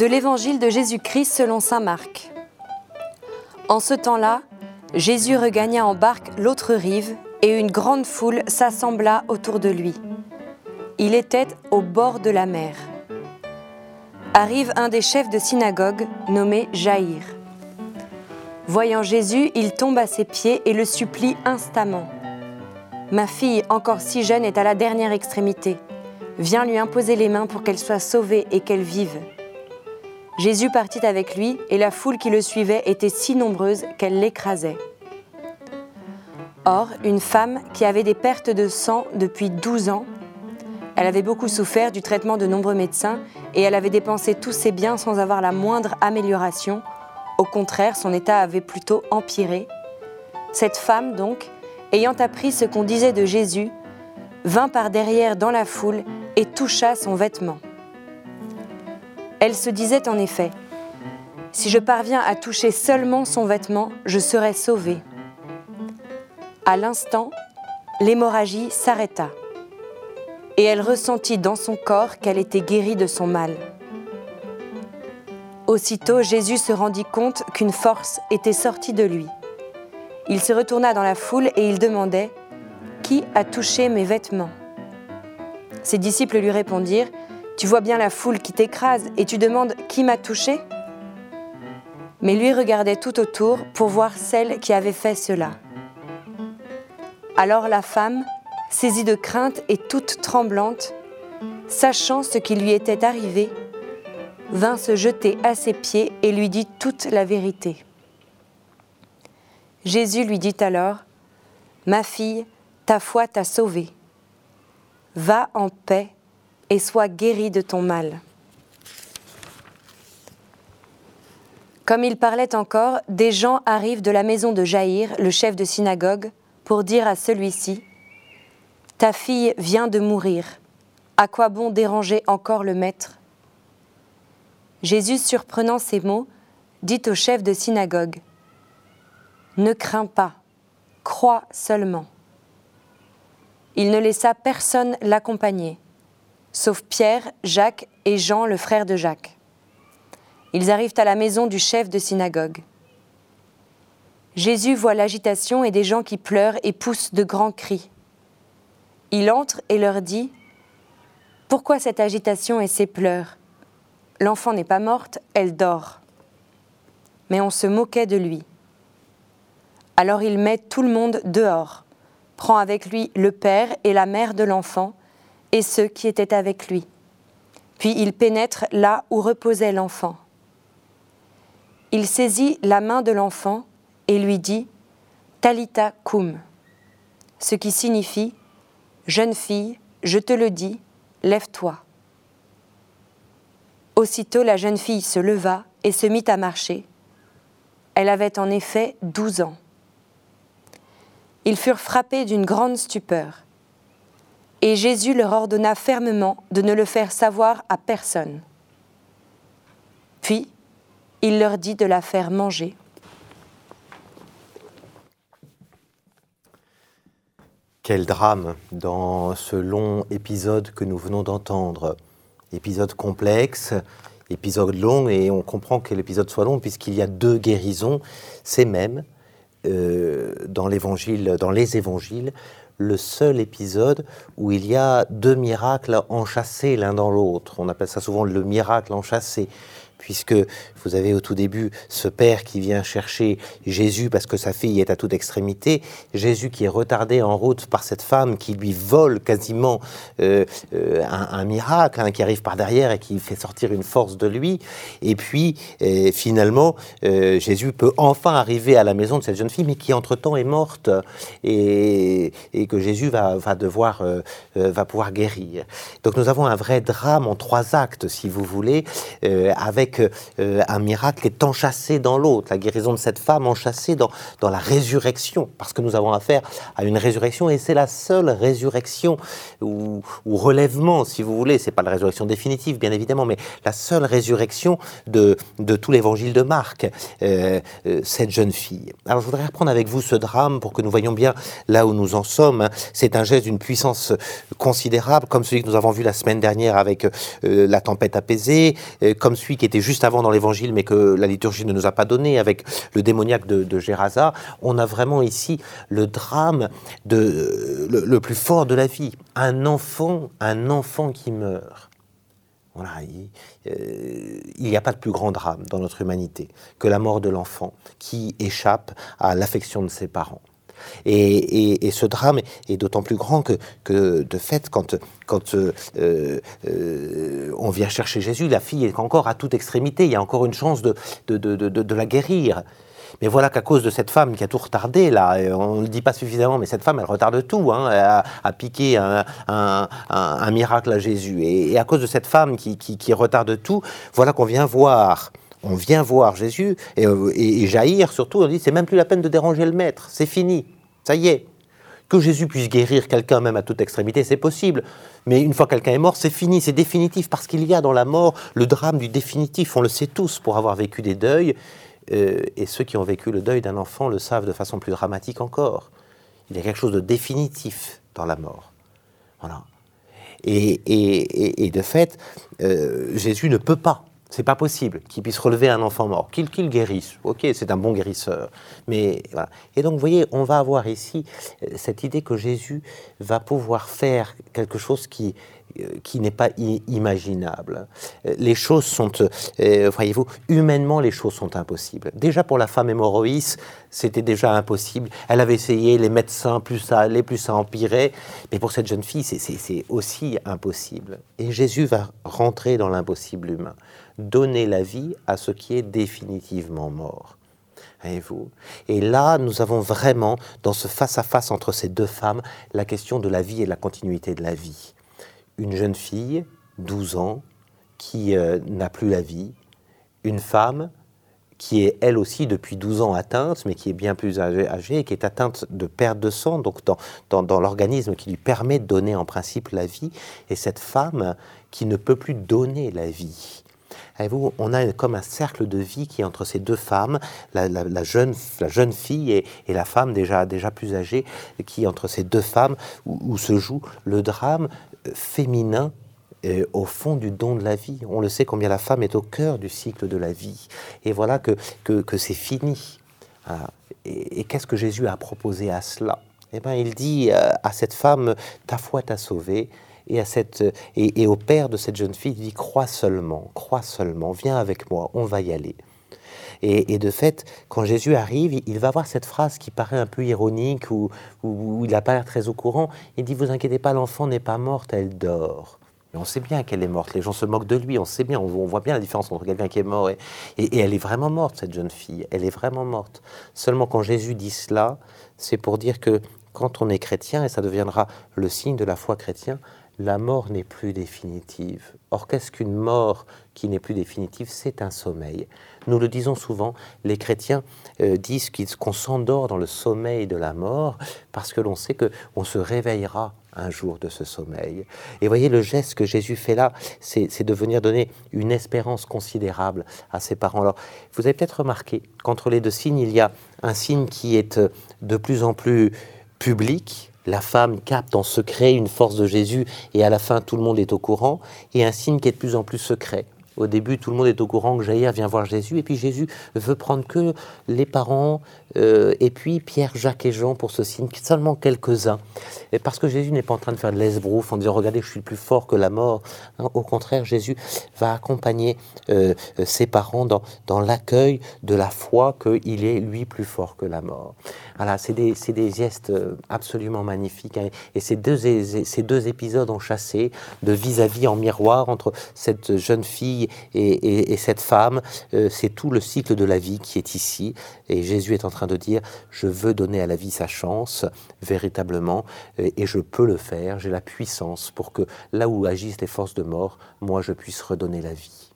De l'Évangile de Jésus-Christ selon Saint Marc. En ce temps-là, Jésus regagna en barque l'autre rive et une grande foule s'assembla autour de lui. Il était au bord de la mer. Arrive un des chefs de synagogue nommé Jaïr. Voyant Jésus, il tombe à ses pieds et le supplie instamment. Ma fille, encore si jeune, est à la dernière extrémité. Viens lui imposer les mains pour qu'elle soit sauvée et qu'elle vive. Jésus partit avec lui, et la foule qui le suivait était si nombreuse qu'elle l'écrasait. Or, une femme qui avait des pertes de sang depuis 12 ans, elle avait beaucoup souffert du traitement de nombreux médecins et elle avait dépensé tous ses biens sans avoir la moindre amélioration. Au contraire, son état avait plutôt empiré. Cette femme, donc, ayant appris ce qu'on disait de Jésus, vint par derrière dans la foule et toucha son vêtement. Elle se disait en effet, Si je parviens à toucher seulement son vêtement, je serai sauvée. À l'instant, l'hémorragie s'arrêta et elle ressentit dans son corps qu'elle était guérie de son mal. Aussitôt, Jésus se rendit compte qu'une force était sortie de lui. Il se retourna dans la foule et il demandait Qui a touché mes vêtements? Ses disciples lui répondirent Tu vois bien la foule qui t'écrase et tu demandes Qui m'a touché? Mais lui regardait tout autour pour voir celle qui avait fait cela. Alors la femme, saisie de crainte et toute tremblante, sachant ce qui lui était arrivé, vint se jeter à ses pieds et lui dit toute la vérité. Jésus lui dit alors, Ma fille, ta foi t'a sauvée. Va en paix et sois guérie de ton mal. Comme il parlait encore, des gens arrivent de la maison de Jaïr, le chef de synagogue, pour dire à celui-ci, Ta fille vient de mourir, à quoi bon déranger encore le maître? Jésus, surprenant ces mots, dit au chef de synagogue, Ne crains pas, crois seulement. Il ne laissa personne l'accompagner, sauf Pierre, Jacques et Jean, le frère de Jacques. Ils arrivent à la maison du chef de synagogue. Jésus voit l'agitation et des gens qui pleurent et poussent de grands cris. Il entre et leur dit Pourquoi cette agitation et ces pleurs? L'enfant n'est pas morte, elle dort. Mais on se moquait de lui. Alors il met tout le monde dehors, prend avec lui le père et la mère de l'enfant et ceux qui étaient avec lui. Puis il pénètre là où reposait l'enfant. Il saisit la main de l'enfant et lui dit Talita cum, ce qui signifie Jeune fille, je te le dis, lève-toi. Aussitôt la jeune fille se leva et se mit à marcher. Elle avait en effet douze ans. Ils furent frappés d'une grande stupeur. Et Jésus leur ordonna fermement de ne le faire savoir à personne. Puis, il leur dit de la faire manger. Quel drame dans ce long épisode que nous venons d'entendre. Épisode complexe, épisode long, et on comprend que l'épisode soit long puisqu'il y a deux guérisons. C'est même, euh, dans, l'évangile, dans les évangiles, le seul épisode où il y a deux miracles enchâssés l'un dans l'autre. On appelle ça souvent le miracle enchâssé puisque vous avez au tout début ce père qui vient chercher Jésus parce que sa fille est à toute extrémité, Jésus qui est retardé en route par cette femme qui lui vole quasiment euh, euh, un, miracle, hein, qui arrive par derrière et qui fait sortir une force de lui, et puis euh, finalement Jésus peut enfin arriver à la maison de cette jeune fille, mais qui entre-temps est morte et, et que Jésus va, va devoir, va pouvoir guérir. Donc nous avons un vrai drame en trois actes, si vous voulez, avec euh, un miracle est enchâssé dans l'autre, la guérison de cette femme enchâssée dans, la résurrection, parce que nous avons affaire à une résurrection, et c'est la seule résurrection ou, relèvement, si vous voulez, c'est pas la résurrection définitive, bien évidemment, mais la seule résurrection de, tout l'évangile de Marc, euh, euh, cette jeune fille. Alors je voudrais reprendre avec vous ce drame pour que nous voyons bien là où nous en sommes. C'est un geste d'une puissance considérable, comme celui que nous avons vu la semaine dernière avec la tempête apaisée, comme celui qui était juste avant dans l'évangile, mais que la liturgie ne nous a pas donné, avec le démoniaque de, de on a vraiment ici le drame le, plus fort de la vie. Un enfant, un enfant qui meurt. Voilà, il n'y a pas de plus grand drame dans notre humanité que la mort de l'enfant qui échappe à l'affection de ses parents. Et, ce drame est d'autant plus grand que, de fait, quand, euh, euh, on vient chercher Jésus, la fille est encore à toute extrémité, il y a encore une chance de, la guérir. Mais voilà qu'à cause de cette femme qui a tout retardé, là, on ne le dit pas suffisamment, mais cette femme, elle retarde tout, hein, elle a, piqué un, miracle à Jésus. Et, à cause de cette femme qui retarde tout, voilà qu'on vient voir on vient voir Jésus euh, et, Jaïr surtout, on dit c'est même plus la peine de déranger le maître, c'est fini, ça y est. Que Jésus puisse guérir quelqu'un même à toute extrémité, c'est possible. Mais une fois quelqu'un est mort, c'est fini, c'est définitif, parce qu'il y a dans la mort le drame du définitif. On le sait tous pour avoir vécu des deuils, euh, et ceux qui ont vécu le deuil d'un enfant le savent de façon plus dramatique encore. Il y a quelque chose de définitif dans la mort. Voilà. Et, de fait, euh, Jésus ne peut pas c'est pas possible qu'il puisse relever un enfant mort, qu'il guérisse. Ok, c'est un bon guérisseur. Mais voilà. Et donc, vous voyez, on va avoir ici euh, cette idée que Jésus va pouvoir faire quelque chose qui, euh, qui n'est pas imaginable. Euh, les choses sont, voyez-vous, humainement, les choses sont impossibles. Déjà pour la femme hémorroïs, c'était déjà impossible. Elle avait essayé, les médecins, plus ça allait, plus ça empirait. Mais pour cette jeune fille, c'est aussi impossible. Et Jésus va rentrer dans l'impossible humain donner la vie à ce qui est définitivement mort. vous Et là, nous avons vraiment, dans ce face-à-face entre ces deux femmes, la question de la vie et la continuité de la vie. Une jeune fille, 12 ans, qui euh, n'a plus la vie, une femme qui est elle aussi depuis 12 ans atteinte, mais qui est bien plus âgée, et qui est atteinte de perte de sang, donc dans, dans l'organisme qui lui permet de donner en principe la vie, et cette femme qui ne peut plus donner la vie vous on a comme un cercle de vie qui est entre ces deux femmes, la, jeune, la jeune fille et, la femme déjà, déjà plus âgée, qui entre ces deux femmes où, se joue le drame euh, féminin euh, au fond du don de la vie. On le sait combien la femme est au cœur du cycle de la vie. Et voilà que, que, c'est fini. Et, qu'est-ce que Jésus a proposé à cela? Eh bien, il dit euh, à cette femme, ta foi t'a sauvée et, à cette, et, au père de cette jeune fille, il dit Crois seulement, crois seulement, viens avec moi, on va y aller. Et, de fait, quand Jésus arrive, il va avoir cette phrase qui paraît un peu ironique, ou où, il n'a pas l'air très au courant. Il dit Vous inquiétez pas, l'enfant n'est pas morte, elle dort. Mais on sait bien qu'elle est morte, les gens se moquent de lui, on sait bien, on, voit bien la différence entre quelqu'un qui est mort et, et, elle est vraiment morte, cette jeune fille, elle est vraiment morte. Seulement quand Jésus dit cela, c'est pour dire que quand on est chrétien, et ça deviendra le signe de la foi chrétienne, la mort n'est plus définitive. Or, qu'est-ce qu'une mort qui n'est plus définitive? C'est un sommeil. Nous le disons souvent, les chrétiens euh, disent qu'on s'endort dans le sommeil de la mort parce que l'on sait qu'on se réveillera un jour de ce sommeil. Et voyez, le geste que Jésus fait là, c'est de venir donner une espérance considérable à ses parents. Alors, vous avez peut-être remarqué qu'entre les deux signes, il y a un signe qui est de plus en plus public, la femme capte en secret une force de Jésus et à la fin tout le monde est au courant, et un signe qui est de plus en plus secret. Au début, tout le monde est au courant que Jaïr vient voir Jésus, et puis Jésus veut prendre que les parents, euh, et puis Pierre, Jacques et Jean pour ce signe, seulement quelques-uns. Parce que Jésus n'est pas en train de faire de l'esbrouf en disant Regardez, je suis plus fort que la mort. au contraire, Jésus va accompagner euh, ses parents dans, dans l'accueil de la foi qu'il est lui plus fort que la mort. Voilà, c'est des, des, gestes euh, absolument magnifiques. Hein. Et ces deux, ces deux épisodes de vis-à-vis en miroir entre cette jeune fille et, et, cette femme. c'est tout le cycle de la vie qui est ici. Et Jésus est en train de dire je veux donner à la vie sa chance véritablement et je peux le faire, j'ai la puissance pour que là où agissent les forces de mort, moi je puisse redonner la vie.